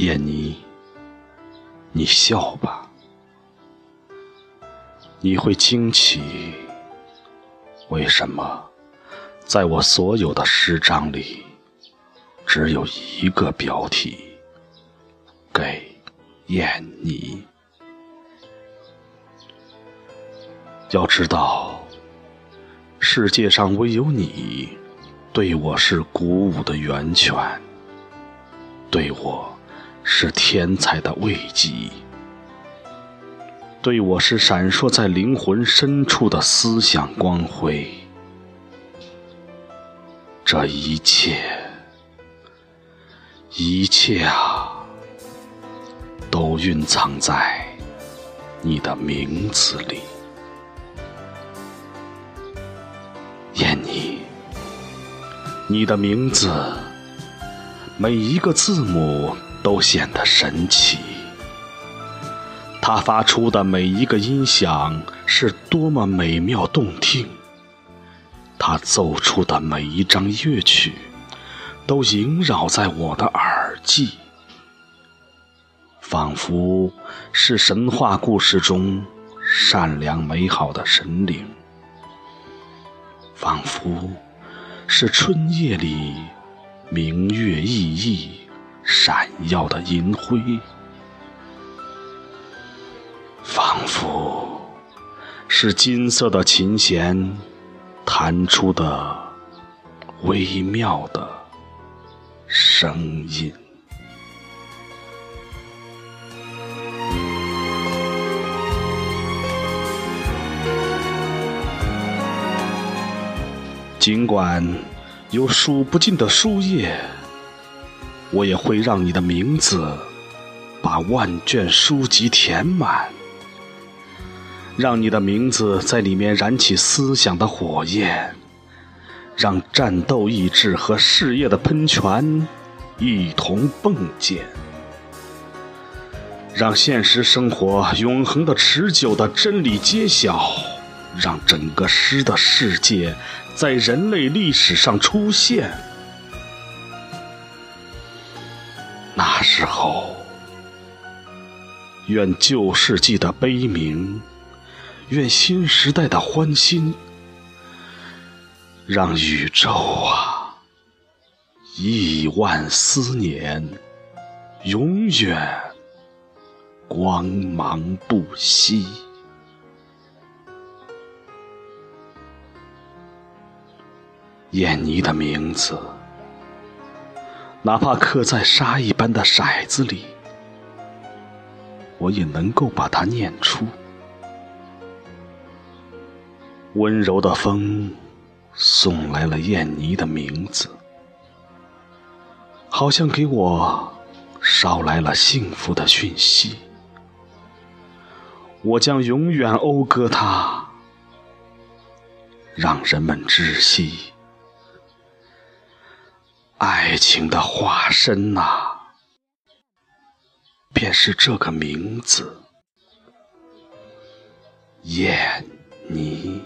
燕妮，你笑吧，你会惊奇，为什么在我所有的诗章里，只有一个标题，给燕妮。要知道，世界上唯有你，对我是鼓舞的源泉，对我。是天才的慰藉，对我是闪烁在灵魂深处的思想光辉。这一切，一切啊，都蕴藏在你的名字里，燕妮。你的名字，每一个字母。都显得神奇。它发出的每一个音响是多么美妙动听，它奏出的每一张乐曲都萦绕在我的耳际，仿佛是神话故事中善良美好的神灵，仿佛是春夜里明月熠熠。闪耀的银辉，仿佛是金色的琴弦弹出的微妙的声音。尽管有数不尽的书页。我也会让你的名字把万卷书籍填满，让你的名字在里面燃起思想的火焰，让战斗意志和事业的喷泉一同迸溅，让现实生活永恒的、持久的真理揭晓，让整个诗的世界在人类历史上出现。时候，愿旧世纪的悲鸣，愿新时代的欢欣，让宇宙啊，亿万思念，永远光芒不息。燕妮的名字。哪怕刻在沙一般的骰子里，我也能够把它念出。温柔的风送来了燕妮的名字，好像给我捎来了幸福的讯息。我将永远讴歌它，让人们知悉。爱情的化身呐，便是这个名字——燕妮。